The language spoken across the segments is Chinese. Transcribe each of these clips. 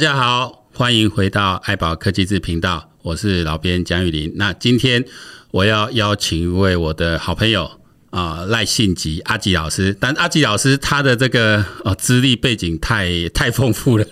大家好，欢迎回到爱宝科技志频道，我是老编江玉林。那今天我要邀请一位我的好朋友啊，赖信吉阿吉老师。但阿吉老师他的这个呃资历背景太 太丰富了，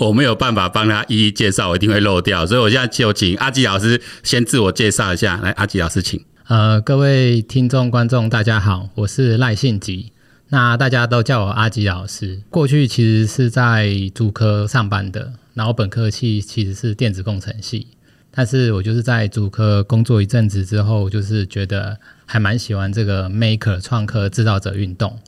我没有办法帮他一一介绍，我一定会漏掉。所以我现在就请阿吉老师先自我介绍一下。来，阿吉老师请。呃，各位听众观众大家好，我是赖信吉。那大家都叫我阿吉老师。过去其实是在主科上班的，然后本科系其实是电子工程系。但是我就是在主科工作一阵子之后，就是觉得还蛮喜欢这个 Maker 创客制造者运动。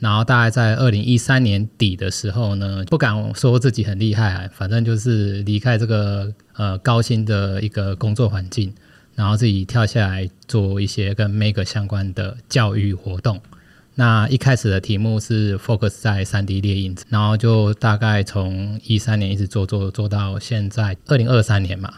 然后大概在二零一三年底的时候呢，不敢说自己很厉害，反正就是离开这个呃高薪的一个工作环境，然后自己跳下来做一些跟 Maker 相关的教育活动。那一开始的题目是 focus 在 3D 列印，然后就大概从一三年一直做做做到现在二零二三年嘛，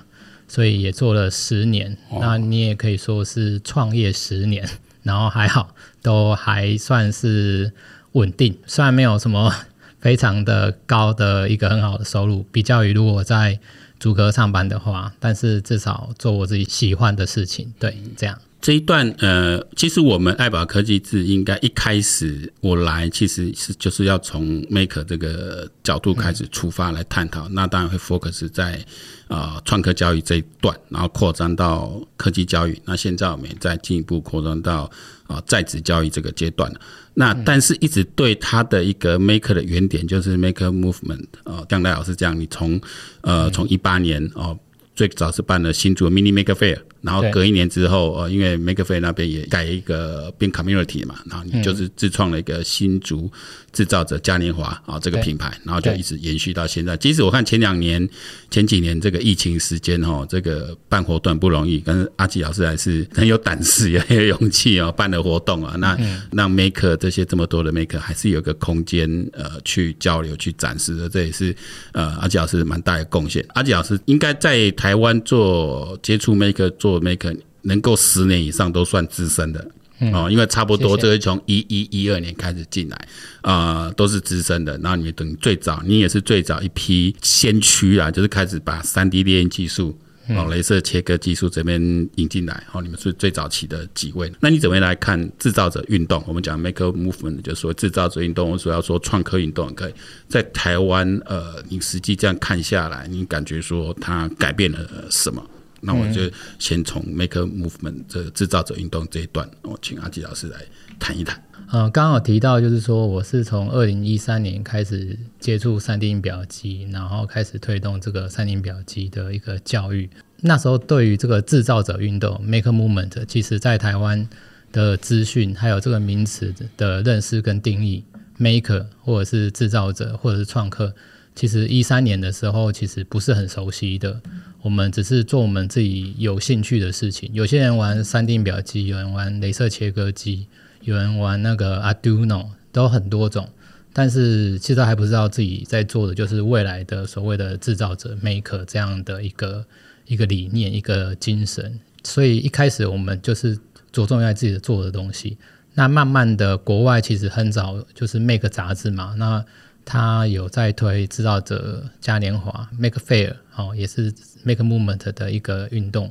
所以也做了十年。那你也可以说是创业十年，然后还好都还算是稳定，虽然没有什么非常的高的一个很好的收入，比较于如果在主科上班的话，但是至少做我自己喜欢的事情，对，这样。这一段呃，其实我们爱宝科技志应该一开始我来，其实是就是要从 Maker 这个角度开始出发来探讨。那当然会 focus 在啊创客教育这一段，然后扩张到科技教育。那现在我们也在进一步扩张到啊在职教育这个阶段。那但是一直对它的一个 Maker 的原点，就是 Maker Movement 啊，像赖老师这样，你从呃从一八年哦。最早是办了新竹 Mini Maker fair 然后隔一年之后，呃，因为 Maker Faire 那边也改一个变 Community 嘛，然后你就是自创了一个新竹制造者嘉年华啊这个品牌，然后就一直延续到现在。即使我看前两年、前几年这个疫情时间哈，这个办活动不容易，但是阿吉老师还是很有胆识也很有勇气哦，办了活动啊，那让 Maker 这些这么多的 Maker 还是有个空间呃去交流、去展示的，这也是呃阿吉老师蛮大的贡献。阿吉老师应该在。台湾做接触 Maker 做 Maker 能够十年以上都算资深的哦，因为差不多这个从一一一二年开始进来啊，都是资深的。然后你等最早，你也是最早一批先驱啊，就是开始把三 D 列印技术哦，镭射切割技术这边引进来。哦，你们是最早期的几位。那你怎么来看制造者运动？我们讲 Maker Movement，就是说制造者运动，我主要说创客运动，可以在台湾呃，你实际这样看下来，你感觉说它改变了什么？那我就先从 Maker Movement 这制造者运动这一段，我请阿吉老师来谈一谈。嗯，刚好提到就是说，我是从二零一三年开始接触三 D 印表机，然后开始推动这个三 D 印表机的一个教育。那时候对于这个制造者运动 Maker Movement，其实在台湾的资讯还有这个名词的认识跟定义，Maker 或者是制造者或者是创客，其实一三年的时候其实不是很熟悉的。我们只是做我们自己有兴趣的事情。有些人玩三 D 表机，有人玩镭射切割机，有人玩那个 Arduino，都很多种。但是其实还不知道自己在做的就是未来的所谓的制造者 Maker 这样的一个一个理念、一个精神。所以一开始我们就是着重在自己做的东西。那慢慢的，国外其实很早就是 Make 杂志嘛，那他有在推制造者嘉年华 Make Fair，哦，也是。Make movement 的一个运动，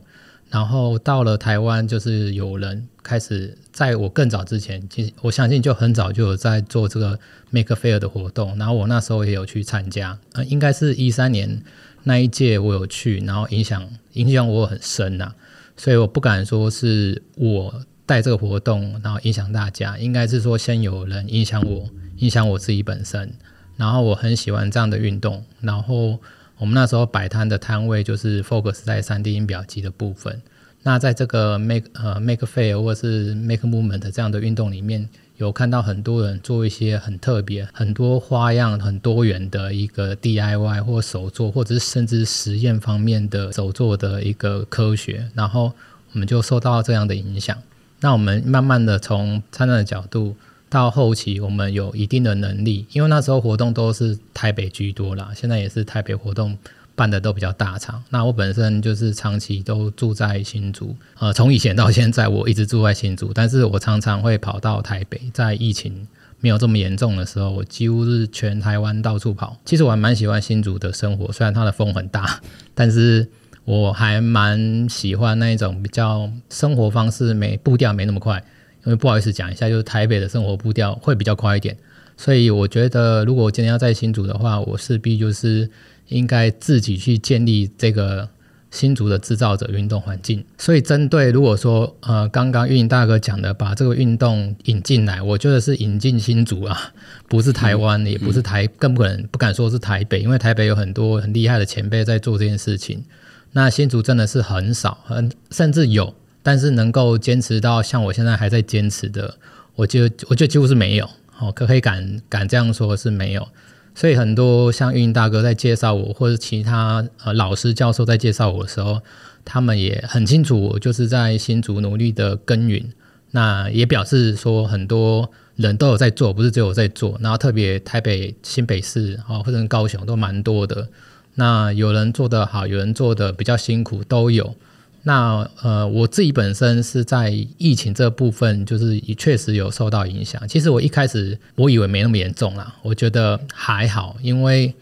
然后到了台湾，就是有人开始在我更早之前，其实我相信就很早就有在做这个 Make Fair 的活动，然后我那时候也有去参加，呃，应该是一三年那一届我有去，然后影响影响我很深呐，所以我不敢说是我带这个活动，然后影响大家，应该是说先有人影响我，影响我自己本身，然后我很喜欢这样的运动，然后。我们那时候摆摊的摊位就是 focus 在 3D 音表机的部分。那在这个 make 呃 make fair 或是 make movement 这样的运动里面，有看到很多人做一些很特别、很多花样、很多元的一个 DIY 或手作，或者是甚至实验方面的手作的一个科学。然后我们就受到这样的影响。那我们慢慢的从参展的角度。到后期，我们有一定的能力，因为那时候活动都是台北居多啦，现在也是台北活动办的都比较大场。那我本身就是长期都住在新竹，呃，从以前到现在我一直住在新竹，但是我常常会跑到台北，在疫情没有这么严重的时候，我几乎是全台湾到处跑。其实我还蛮喜欢新竹的生活，虽然它的风很大，但是我还蛮喜欢那一种比较生活方式没步调没那么快。因为不好意思讲一下，就是台北的生活步调会比较快一点，所以我觉得如果我今天要在新竹的话，我势必就是应该自己去建立这个。新竹的制造者运动环境，所以针对如果说呃刚刚运营大哥讲的，把这个运动引进来，我觉得是引进新竹啊，不是台湾，嗯、也不是台，更不可能不敢说是台北，因为台北有很多很厉害的前辈在做这件事情。那新竹真的是很少，很甚至有，但是能够坚持到像我现在还在坚持的，我就我觉得几乎是没有，好，可可以敢敢这样说是没有。所以很多像运营大哥在介绍我，或者其他呃老师教授在介绍我的时候，他们也很清楚我就是在新竹努力的耕耘。那也表示说很多人都有在做，不是只有我在做。然后特别台北、新北市啊，或者高雄都蛮多的。那有人做得好，有人做得比较辛苦，都有。那呃，我自己本身是在疫情这部分，就是也确实有受到影响。其实我一开始我以为没那么严重啦，我觉得还好，因为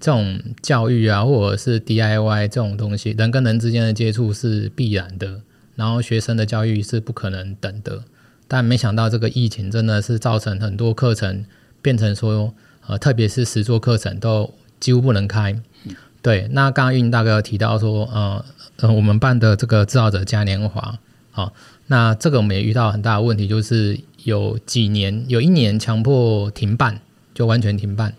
这种教育啊，或者是 DIY 这种东西，人跟人之间的接触是必然的，然后学生的教育是不可能等的。但没想到这个疫情真的是造成很多课程变成说，呃，特别是实作课程都几乎不能开。对，那刚刚运大哥有提到说，呃。呃，我们办的这个制造者嘉年华，好，那这个我们也遇到很大的问题，就是有几年，有一年强迫停办，就完全停办，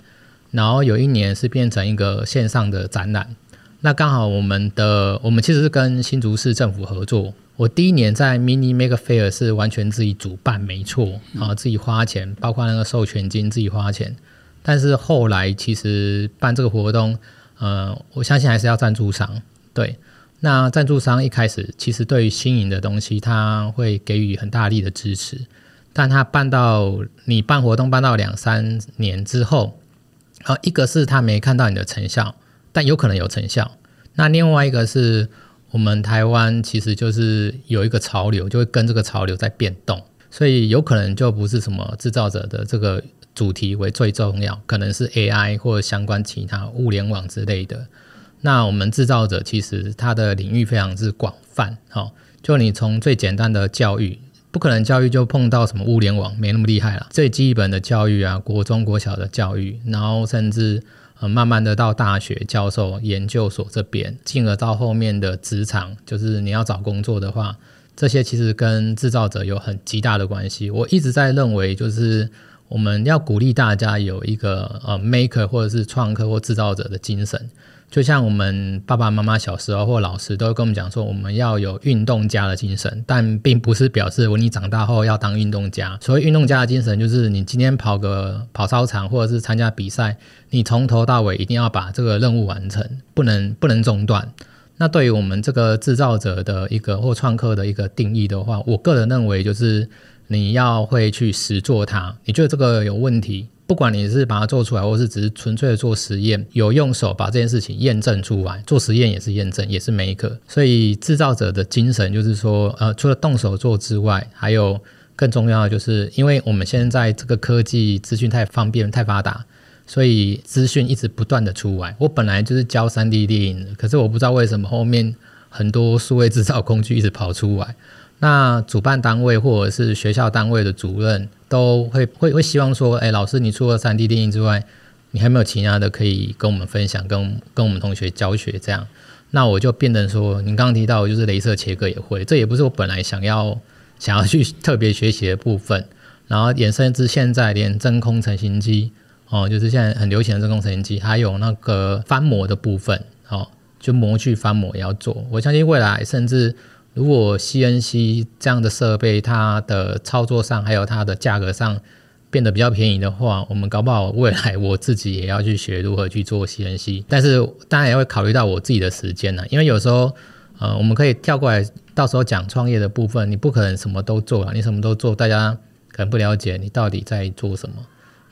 然后有一年是变成一个线上的展览。那刚好我们的，我们其实是跟新竹市政府合作。我第一年在 Mini Maker Faire 是完全自己主办，没错，啊，自己花钱，包括那个授权金自己花钱。但是后来其实办这个活动，呃，我相信还是要赞助商，对。那赞助商一开始其实对于新颖的东西，他会给予很大力的支持，但他办到你办活动办到两三年之后，啊，一个是他没看到你的成效，但有可能有成效。那另外一个是我们台湾其实就是有一个潮流，就会跟这个潮流在变动，所以有可能就不是什么制造者的这个主题为最重要，可能是 AI 或相关其他物联网之类的。那我们制造者其实它的领域非常之广泛，好，就你从最简单的教育，不可能教育就碰到什么物联网，没那么厉害了。最基本的教育啊，国中国小的教育，然后甚至呃慢慢的到大学教授研究所这边，进而到后面的职场，就是你要找工作的话，这些其实跟制造者有很极大的关系。我一直在认为，就是我们要鼓励大家有一个呃 maker 或者是创客或制造者的精神。就像我们爸爸妈妈小时候或老师都会跟我们讲说，我们要有运动家的精神，但并不是表示我你长大后要当运动家。所谓运动家的精神，就是你今天跑个跑操场或者是参加比赛，你从头到尾一定要把这个任务完成，不能不能中断。那对于我们这个制造者的一个或创客的一个定义的话，我个人认为就是你要会去实做它。你觉得这个有问题？不管你是把它做出来，或是只是纯粹的做实验，有用手把这件事情验证出来，做实验也是验证，也是 maker。所以制造者的精神就是说，呃，除了动手做之外，还有更重要的就是，因为我们现在这个科技资讯太方便、太发达，所以资讯一直不断的出来。我本来就是教 3D 电影的，可是我不知道为什么后面很多数位制造工具一直跑出来。那主办单位或者是学校单位的主任都会会会希望说，哎，老师，你除了 3D 列印之外，你还没有其他的可以跟我们分享，跟跟我们同学教学这样。那我就变成说，你刚刚提到就是镭射切割也会，这也不是我本来想要想要去特别学习的部分。然后衍生至现在连真空成型机哦，就是现在很流行的真空成型机，还有那个翻模的部分哦，就模具翻模也要做。我相信未来甚至。如果 CNC 这样的设备，它的操作上还有它的价格上变得比较便宜的话，我们搞不好未来我自己也要去学如何去做 CNC。但是当然也会考虑到我自己的时间呢，因为有时候呃，我们可以跳过来，到时候讲创业的部分，你不可能什么都做啊，你什么都做，大家可能不了解你到底在做什么。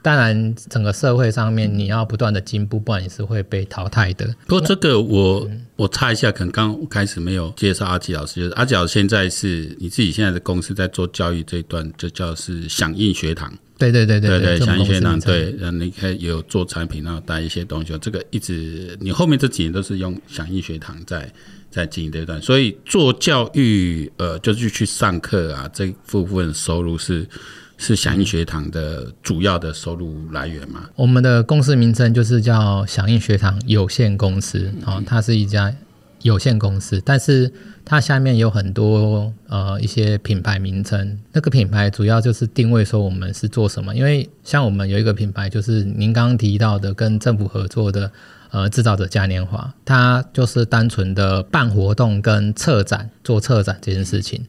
当然整个社会上面你要不断的进步，不然你是会被淘汰的。不过这个我我插一下，可能刚开始没有介绍阿吉老师，就是阿吉老师现在是你自己现在的公司在做教育这一段，就叫是响应学堂。对对对对对对，响应学堂对，嗯，你可以有做产品，然后带一些东西，这个一直你后面这几年都是用响应学堂在。在经营这一段，所以做教育，呃，就是去上课啊，这部分收入是是响应学堂的主要的收入来源吗？我们的公司名称就是叫响应学堂有限公司，哦，它是一家有限公司，但是它下面有很多呃一些品牌名称，那个品牌主要就是定位说我们是做什么，因为像我们有一个品牌就是您刚刚提到的跟政府合作的。呃，制造者嘉年华，它就是单纯的办活动跟策展，做策展这件事情。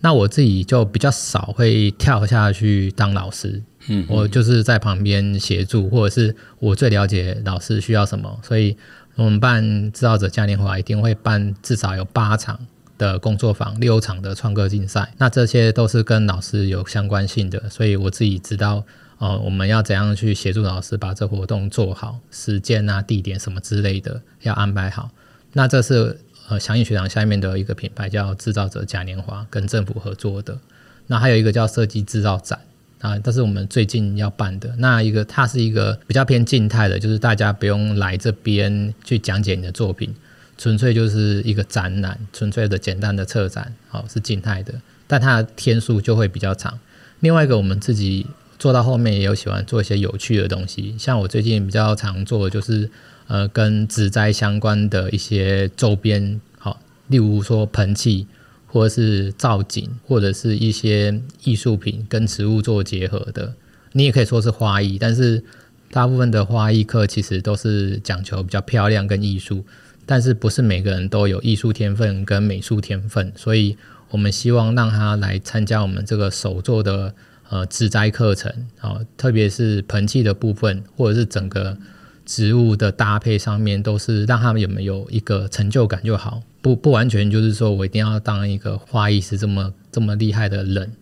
那我自己就比较少会跳下去当老师，嗯，我就是在旁边协助，或者是我最了解老师需要什么。所以我们办制造者嘉年华一定会办至少有八场的工作坊，六场的创客竞赛，那这些都是跟老师有相关性的，所以我自己知道。哦，我们要怎样去协助老师把这活动做好？时间啊、地点什么之类的要安排好。那这是呃祥应学堂下面的一个品牌叫制造者嘉年华，跟政府合作的。那还有一个叫设计制造展啊，这是我们最近要办的。那一个它是一个比较偏静态的，就是大家不用来这边去讲解你的作品，纯粹就是一个展览，纯粹的简单的策展，好，是静态的，但它的天数就会比较长。另外一个我们自己。做到后面也有喜欢做一些有趣的东西，像我最近比较常做的就是，呃，跟植栽相关的一些周边，好，例如说盆器，或者是造景，或者是一些艺术品跟植物做结合的。你也可以说是花艺，但是大部分的花艺课其实都是讲求比较漂亮跟艺术，但是不是每个人都有艺术天分跟美术天分，所以我们希望让他来参加我们这个手作的。呃，植栽课程啊、哦，特别是盆器的部分，或者是整个植物的搭配上面，都是让他们有没有一个成就感就好，不不完全就是说我一定要当一个花艺师这么这么厉害的人。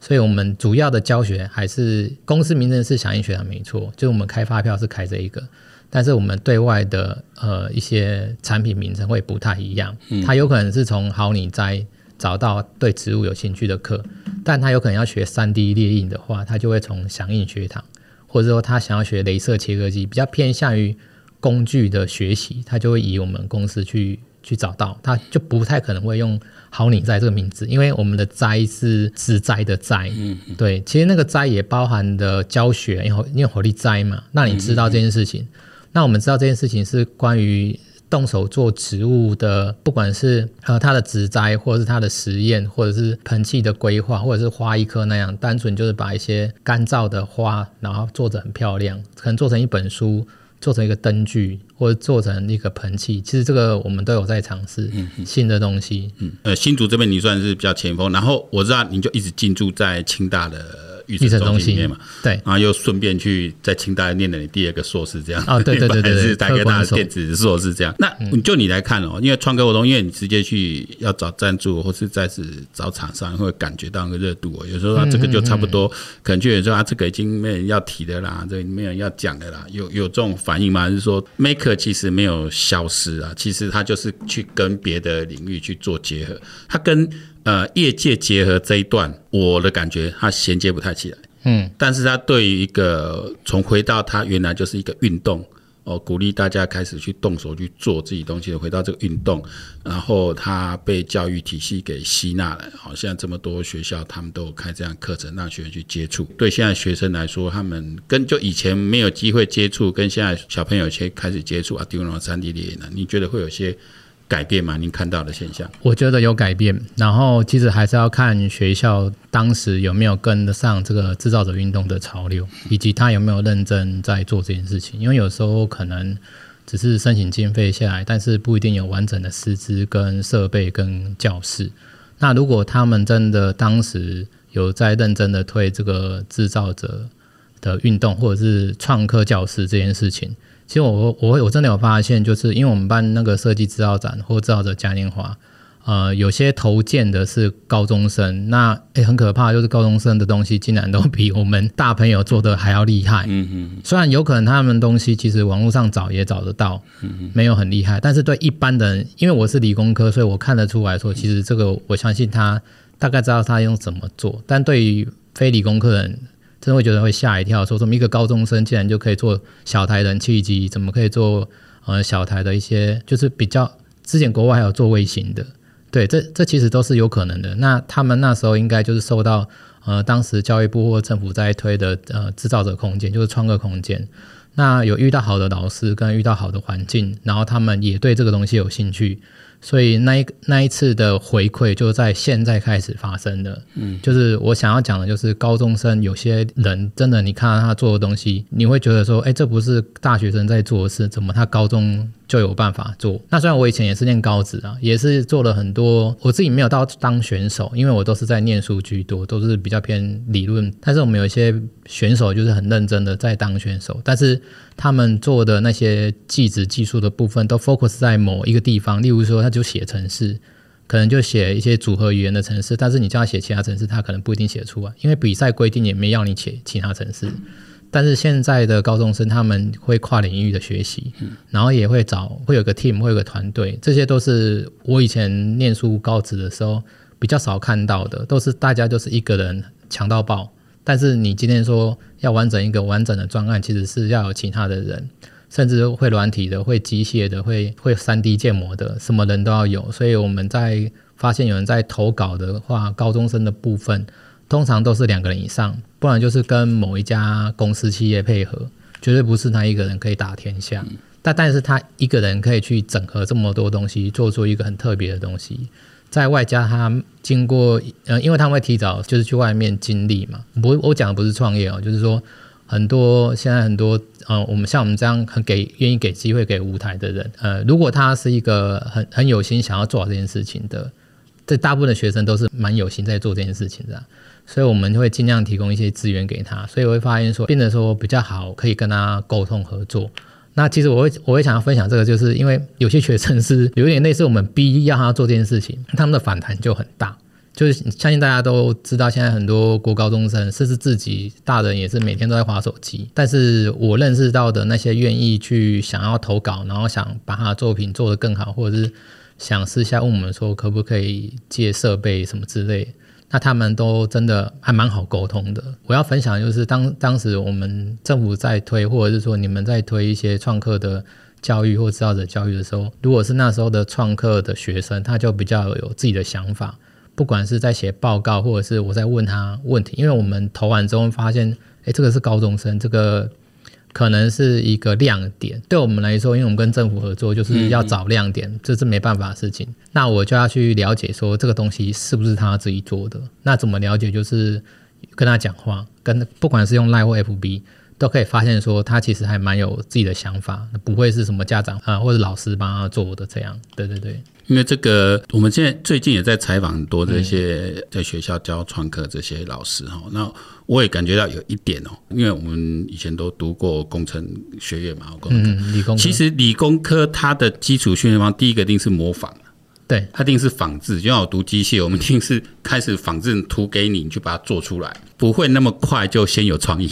所以，我们主要的教学还是公司名称是响应学堂没错，就是我们开发票是开这一个，但是我们对外的呃一些产品名称会不太一样，它有可能是从好你栽。找到对植物有兴趣的课，但他有可能要学三 D 列印的话，他就会从响应学堂，或者说他想要学镭射切割机，比较偏向于工具的学习，他就会以我们公司去去找到，他就不太可能会用好你栽这个名字，因为我们的栽是植栽的栽，嗯，对，其实那个栽也包含的教学，因为因为火力栽嘛，那你知道这件事情，那我们知道这件事情是关于。动手做植物的，不管是呃它的植栽，或者是它的实验，或者是盆器的规划，或者是花艺课那样，单纯就是把一些干燥的花，然后做得很漂亮，可能做成一本书，做成一个灯具，或者做成一个盆器。其实这个我们都有在尝试新的东西。嗯，呃，新竹这边你算是比较前锋，然后我知道你就一直进驻在清大的。育成中心里面嘛，对，然后又顺便去在清大念了你第二个硕士，这样啊，对对对对，是台科大的电子硕士这样。那就你来看哦，因为创客活动，因为你直接去要找赞助，或是再次找厂商，会感觉到那个热度哦。有时候啊，这个就差不多，可能就有时候啊，这个已经没人要提的啦，这个没人要讲的啦。有有这种反应吗？还是说，Maker 其实没有消失啊？其实他就是去跟别的领域去做结合，他跟。呃，业界结合这一段，我的感觉它衔接不太起来。嗯，但是它对于一个从回到它原来就是一个运动哦，鼓励大家开始去动手去做自己东西，回到这个运动，然后它被教育体系给吸纳了。好像这么多学校，他们都有开这样课程，让学生去接触。对现在学生来说，他们跟就以前没有机会接触，跟现在小朋友先开始接触啊，丢了三 D 列印呢？你觉得会有些？改变吗？您看到的现象？我觉得有改变，然后其实还是要看学校当时有没有跟得上这个制造者运动的潮流，以及他有没有认真在做这件事情。因为有时候可能只是申请经费下来，但是不一定有完整的师资、跟设备、跟教室。那如果他们真的当时有在认真的推这个制造者的运动，或者是创客教室这件事情。其实我我我真的有发现，就是因为我们办那个设计制造展或制造者嘉年华，呃，有些投件的是高中生，那诶、欸、很可怕，就是高中生的东西竟然都比我们大朋友做的还要厉害。嗯嗯。虽然有可能他们东西其实网络上找也找得到，嗯没有很厉害，但是对一般的人，因为我是理工科，所以我看得出来说，其实这个我相信他大概知道他用怎么做，但对于非理工科人，真的会觉得会吓一跳，说什么一个高中生竟然就可以做小台冷气机，怎么可以做呃小台的一些，就是比较之前国外还有做卫星的。对，这这其实都是有可能的。那他们那时候应该就是受到呃，当时教育部或政府在推的呃制造者空间，就是创客空间。那有遇到好的老师，跟遇到好的环境，然后他们也对这个东西有兴趣。所以那一那一次的回馈就在现在开始发生的，嗯，就是我想要讲的，就是高中生有些人真的，你看到他做的东西，你会觉得说，哎，这不是大学生在做的事，怎么他高中就有办法做？那虽然我以前也是念高职啊，也是做了很多，我自己没有到当选手，因为我都是在念书居多，都是比较偏理论。但是我们有一些选手就是很认真的在当选手，但是他们做的那些技职技术的部分都 focus 在某一个地方，例如说。他就写程式，可能就写一些组合语言的程式，但是你叫他写其他程式，他可能不一定写出来，因为比赛规定也没要你写其他程式。但是现在的高中生他们会跨领域的学习，然后也会找会有个 team，会有个团队，这些都是我以前念书高职的时候比较少看到的，都是大家就是一个人强到爆。但是你今天说要完整一个完整的专案，其实是要有其他的人。甚至会软体的，会机械的，会会三 D 建模的，什么人都要有。所以我们在发现有人在投稿的话，高中生的部分通常都是两个人以上，不然就是跟某一家公司企业配合，绝对不是他一个人可以打天下。嗯、但但是他一个人可以去整合这么多东西，做出一个很特别的东西，在外加他经过呃，因为他们会提早就是去外面经历嘛。不，我讲的不是创业哦，就是说。很多现在很多呃，我们像我们这样很给愿意给机会给舞台的人，呃，如果他是一个很很有心想要做好这件事情的，这大部分的学生都是蛮有心在做这件事情的，所以我们会尽量提供一些资源给他，所以我会发现说变得说比较好，可以跟他沟通合作。那其实我会我会想要分享这个，就是因为有些学生是有点类似我们逼要他做这件事情，他们的反弹就很大。就是相信大家都知道，现在很多国高中生，甚至自己大人也是每天都在滑手机。但是我认识到的那些愿意去想要投稿，然后想把他的作品做得更好，或者是想私下问我们说可不可以借设备什么之类，那他们都真的还蛮好沟通的。我要分享的就是当当时我们政府在推，或者是说你们在推一些创客的教育或制造者教育的时候，如果是那时候的创客的学生，他就比较有自己的想法。不管是在写报告，或者是我在问他问题，因为我们投完之后发现，哎，这个是高中生，这个可能是一个亮点。对我们来说，因为我们跟政府合作，就是要找亮点，嗯、这是没办法的事情。那我就要去了解说，这个东西是不是他自己做的？那怎么了解？就是跟他讲话，跟不管是用 Line 或 FB。都可以发现说他其实还蛮有自己的想法，不会是什么家长啊或者老师帮他做的这样。对对对，因为这个我们现在最近也在采访很多这些在学校教创客这些老师哈，那我也感觉到有一点哦，因为我们以前都读过工程学院嘛，工科，嗯，理工科。其实理工科它的基础训练方第一个一定是模仿。对，它一定是仿制，就像我读机械，我们一定是开始仿制图给你，你去把它做出来，不会那么快就先有创意。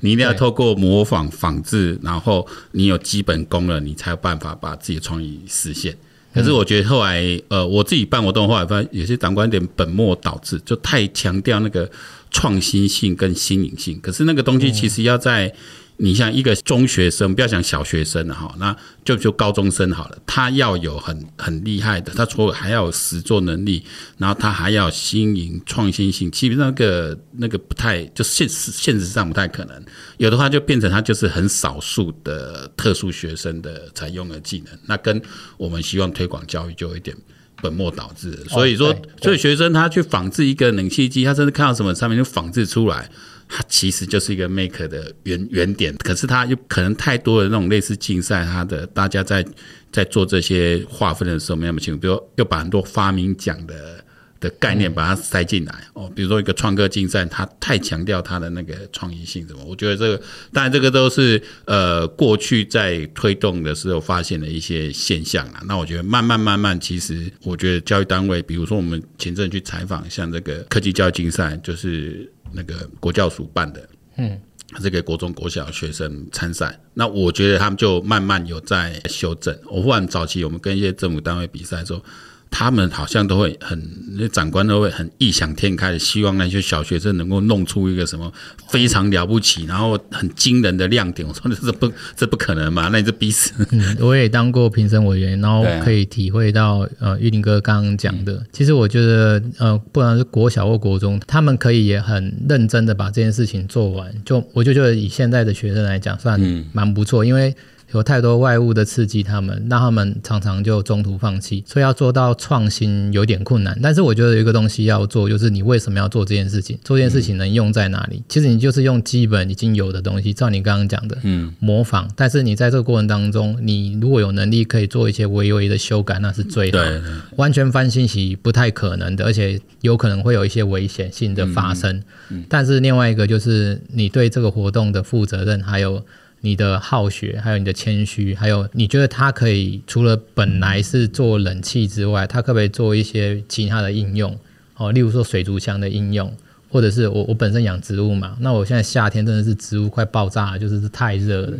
你一定要透过模仿、仿制，然后你有基本功了，你才有办法把自己的创意实现。可是我觉得后来，呃，我自己办活动后来发现，有些长官点本末倒置，就太强调那个创新性跟新颖性。可是那个东西其实要在。你像一个中学生，不要讲小学生了哈，那就就高中生好了。他要有很很厉害的，他除了还要有实作能力，然后他还要新颖创新性。基本上那个那个不太，就现实现实上不太可能。有的话就变成他就是很少数的特殊学生的才用的技能，那跟我们希望推广教育就有一点本末倒置。所以说，所以学生他去仿制一个冷气机，他甚至看到什么上面就仿制出来。它其实就是一个 make 的原原点，可是它又可能太多的那种类似竞赛，它的大家在在做这些划分的时候没那么清楚，比如又把很多发明奖的的概念把它塞进来哦，比如说一个创客竞赛，它太强调它的那个创意性什么，我觉得这个当然这个都是呃过去在推动的时候发现的一些现象啊。那我觉得慢慢慢慢，其实我觉得教育单位，比如说我们前阵去采访，像这个科技教育竞赛，就是那个国教署办的，嗯，这个国中国小学生参赛，那我觉得他们就慢慢有在修正。我忽然早期我们跟一些政府单位比赛的时候。他们好像都会很，那长官都会很异想天开的，希望那些小学生能够弄出一个什么非常了不起，然后很惊人的亮点。我说这不这不可能嘛？那你这逼死。嗯，我也当过评审委员，然后可以体会到，呃，玉林哥刚刚讲的，其实我觉得，呃，不管是国小或国中，他们可以也很认真的把这件事情做完。就我就觉得以现在的学生来讲，算蛮不错，因为。有太多外物的刺激，他们让他们常常就中途放弃，所以要做到创新有点困难。但是我觉得有一个东西要做，就是你为什么要做这件事情？做这件事情能用在哪里？其实你就是用基本已经有的东西，照你刚刚讲的，嗯，模仿。但是你在这个过程当中，你如果有能力可以做一些微微的修改，那是最好。对，完全翻新是不太可能的，而且有可能会有一些危险性的发生。但是另外一个就是你对这个活动的负责任，还有。你的好学，还有你的谦虚，还有你觉得它可以除了本来是做冷气之外，它可不可以做一些其他的应用？哦，例如说水族箱的应用，或者是我我本身养植物嘛，那我现在夏天真的是植物快爆炸了，就是太热了，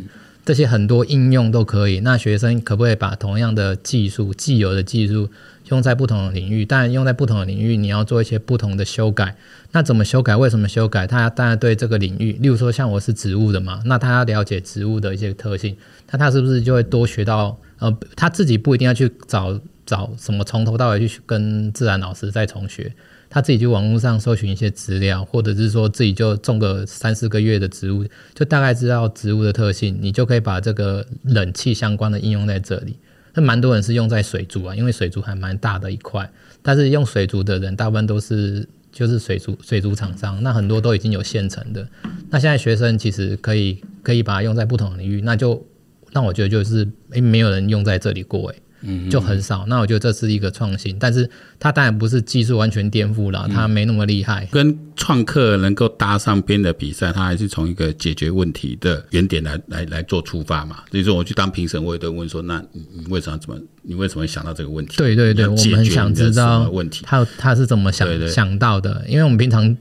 这些很多应用都可以。那学生可不可以把同样的技术，既有的技术？用在不同的领域，但用在不同的领域，你要做一些不同的修改。那怎么修改？为什么修改？他当然对这个领域，例如说像我是植物的嘛，那他要了解植物的一些特性，那他是不是就会多学到？呃，他自己不一定要去找找什么从头到尾去跟自然老师再重学，他自己去网络上搜寻一些资料，或者是说自己就种个三四个月的植物，就大概知道植物的特性，你就可以把这个冷气相关的应用在这里。那蛮多人是用在水族啊，因为水族还蛮大的一块，但是用水族的人大部分都是就是水族水族厂商，那很多都已经有现成的。那现在学生其实可以可以把它用在不同领域，那就让我觉得就是诶，没有人用在这里过诶。就很少。那我觉得这是一个创新，但是它当然不是技术完全颠覆了，它没那么厉害。跟创客能够搭上边的比赛，它还是从一个解决问题的原点来来来做出发嘛。所以说，我去当评审，我也都问说：那你你为什么怎么？你为什么想到这个问题？对对对，我们很想知道问题，他他是怎么想对对对想到的？因为我们平常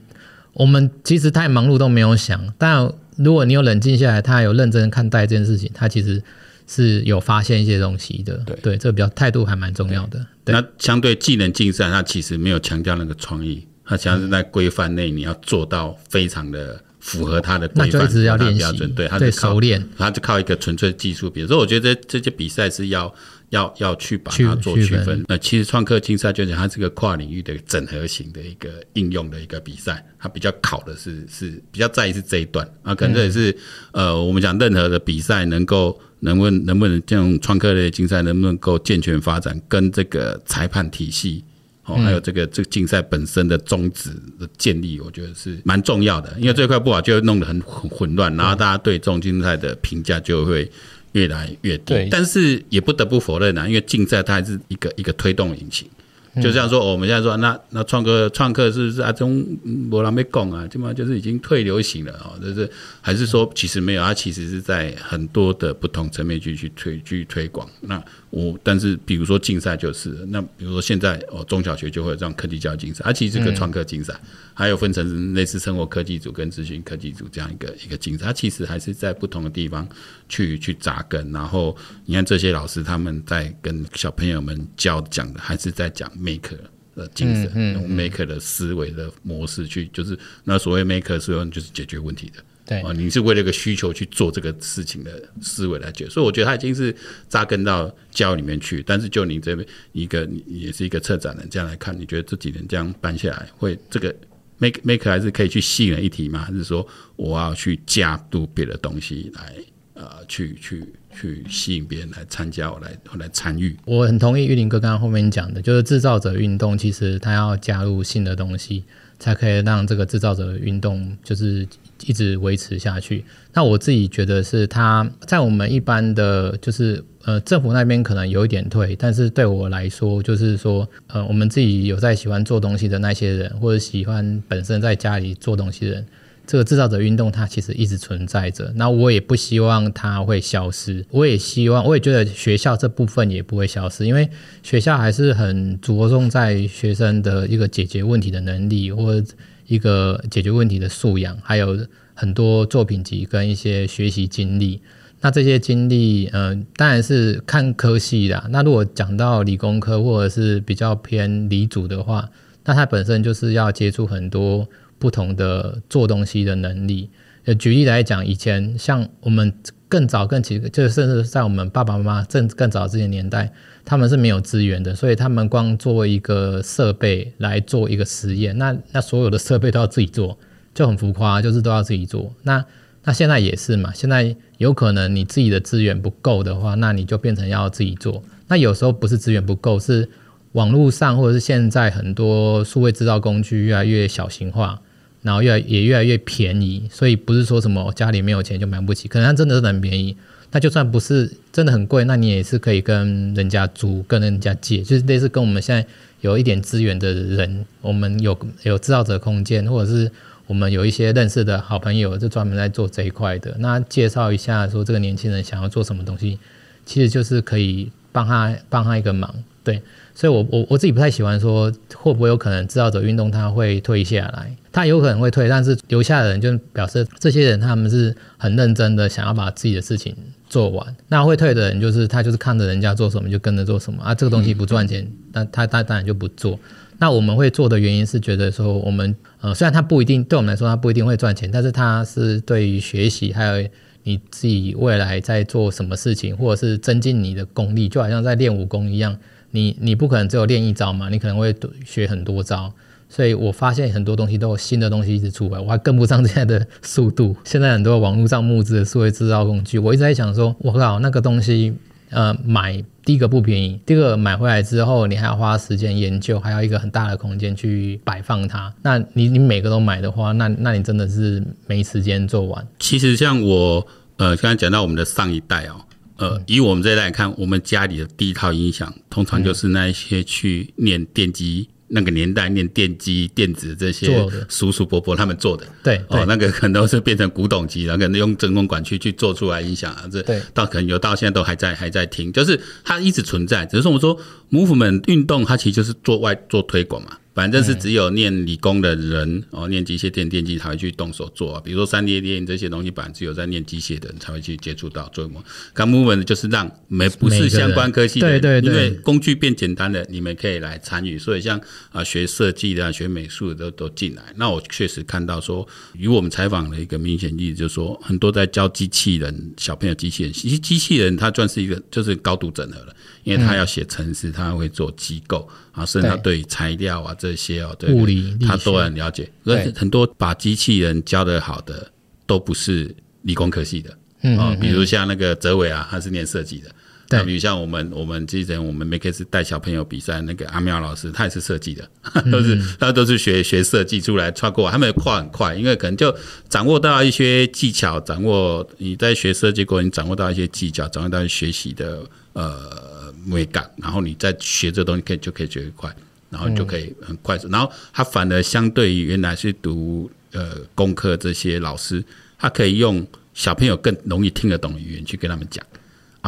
我们其实太忙碌都没有想，但如果你有冷静下来，他有认真看待这件事情，他其实。是有发现一些东西的，对。对，这个比较态度还蛮重要的。那相对技能竞赛，它其实没有强调那个创意，它强调是在规范内，你要做到非常的符合他的规范，那就一直要练习，对，它就熟练，他就靠一个纯粹技术。比如说，我觉得这些比赛是要。要要去把它做区分。那其实创客竞赛就是它是个跨领域的整合型的一个应用的一个比赛，它比较考的是是比较在意是这一段啊，可能这也是呃我们讲任何的比赛能够能不能能不能这种创客类竞赛能不能够健全发展，跟这个裁判体系哦，还有这个这个竞赛本身的宗旨的建立，我觉得是蛮重要的，因为这块不好就弄得很很混乱，然后大家对这种竞赛的评价就会。越来越低，但是也不得不否认啊，因为竞赛它还是一个一个推动引擎。就这样说，我们现在说，那那创客创客是不是啊？中没人没讲啊，基本上就是已经退流行了啊，就是还是说其实没有，它其实是在很多的不同层面去去推去推广。那我但是比如说竞赛就是，那比如说现在哦中小学就会有这样科技教育竞赛，它其实是个创客竞赛，还有分成类似生活科技组跟咨询科技组这样一个一个竞赛，它其实还是在不同的地方去去扎根。然后你看这些老师他们在跟小朋友们教讲的，还是在讲。maker 的精神，用 maker 的思维的模式去，就是那所谓 maker 是用就是解决问题的，对啊，你是为了一个需求去做这个事情的思维来解决，所以我觉得他已经是扎根到教里面去。但是就你这边一个也是一个策展人这样来看，你觉得这几年这样办下来，会这个 make maker 还是可以去吸引人一提吗？还是说我要去加入别的东西来呃去去？去吸引别人来参加，我来我来参与。我很同意玉林哥刚刚后面讲的，就是制造者运动，其实他要加入新的东西。才可以让这个制造者的运动就是一直维持下去。那我自己觉得是他在我们一般的就是呃政府那边可能有一点退，但是对我来说就是说呃我们自己有在喜欢做东西的那些人，或者喜欢本身在家里做东西的人。这个制造者运动，它其实一直存在着。那我也不希望它会消失。我也希望，我也觉得学校这部分也不会消失，因为学校还是很着重在学生的一个解决问题的能力，或者一个解决问题的素养，还有很多作品集跟一些学习经历。那这些经历，嗯、当然是看科系啦。那如果讲到理工科或者是比较偏理组的话，那它本身就是要接触很多。不同的做东西的能力，呃，举例来讲，以前像我们更早更其就甚至在我们爸爸妈妈更更早这些年代，他们是没有资源的，所以他们光做一个设备来做一个实验，那那所有的设备都要自己做，就很浮夸，就是都要自己做。那那现在也是嘛，现在有可能你自己的资源不够的话，那你就变成要自己做。那有时候不是资源不够，是网络上或者是现在很多数位制造工具越来越小型化。然后越来也越来越便宜，所以不是说什么家里没有钱就买不起，可能它真的是很便宜。那就算不是真的很贵，那你也是可以跟人家租，跟人家借，就是类似跟我们现在有一点资源的人，我们有有制造者空间，或者是我们有一些认识的好朋友，就专门在做这一块的。那介绍一下，说这个年轻人想要做什么东西，其实就是可以帮他帮他一个忙，对。所以我，我我我自己不太喜欢说会不会有可能制造者运动它会退下来，它有可能会退，但是留下的人就表示这些人他们是很认真的想要把自己的事情做完。那会退的人就是他就是看着人家做什么就跟着做什么啊，这个东西不赚钱，那他他当然就不做。那我们会做的原因是觉得说我们呃虽然他不一定对我们来说他不一定会赚钱，但是他是对于学习还有你自己未来在做什么事情，或者是增进你的功力，就好像在练武功一样。你你不可能只有练一招嘛，你可能会学很多招，所以我发现很多东西都有新的东西一直出来，我还跟不上现在的速度。现在很多网络上募资的数位制造工具，我一直在想说，我靠，那个东西，呃，买第一个不便宜，第二个买回来之后，你还要花时间研究，还要一个很大的空间去摆放它。那你你每个都买的话，那那你真的是没时间做完。其实像我，呃，刚才讲到我们的上一代哦。呃，以我们这一代来看，我们家里的第一套音响，通常就是那一些去念电机那个年代念电机电子这些叔叔伯伯他们做的。对，哦，那个可能都是变成古董机，然后可能用真空管去去做出来音响啊，这到可能有到现在都还在还在听，就是它一直存在。只是说我们说 movement 运动，它其实就是做外做推广嘛。反正是只有念理工的人哦，念机械电电机才会去动手做啊。比如说三 D 列印这些东西，反正只有在念机械的人才会去接触到做什么。刚 movement 就是让没不是相关科系的，对对对，因为工具变简单了，你们可以来参与。所以像啊学设计的、学美术的都都进来。那我确实看到说，与我们采访的一个明显例子，就是说很多在教机器人小朋友机器人，其实机器人它算是一个就是高度整合了。因为他要写程式，他会做机构啊，甚至他对。材料啊这些哦，对物理他都很了解。而很多把机器人教得好的，都不是理工科系的，啊，比如像那个泽伟啊，他是念设计的。对，比如像我们我们之前我们 make 是带小朋友比赛那个阿妙老师，他也是设计的，都是他都是学学设计出来，跨过他们跨很快，因为可能就掌握到一些技巧，掌握你在学设计过程，你掌握到一些技巧，掌握到学习的呃。美感，然后你再学这东西，可以就可以学得快，然后就可以很快速。然后他反而相对于原来是读呃功课这些老师，他可以用小朋友更容易听得懂的语言去跟他们讲。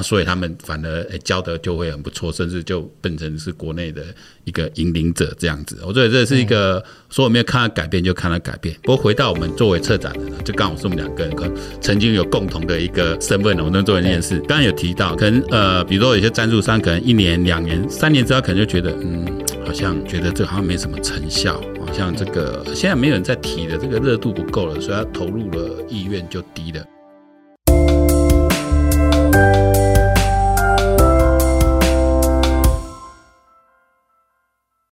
啊，所以他们反而诶教的就会很不错，甚至就变成是国内的一个引领者这样子。我觉得这是一个说我没有看到改变，就看到改变。不过回到我们作为策展人，就刚好是我们两个人可能曾经有共同的一个身份，我们能做一件事。刚刚有提到，可能呃，比如说有些赞助商，可能一年、两年、三年之后，可能就觉得嗯，好像觉得这好像没什么成效，好像这个现在没有人在提的，这个热度不够了，所以他投入了意愿就低了。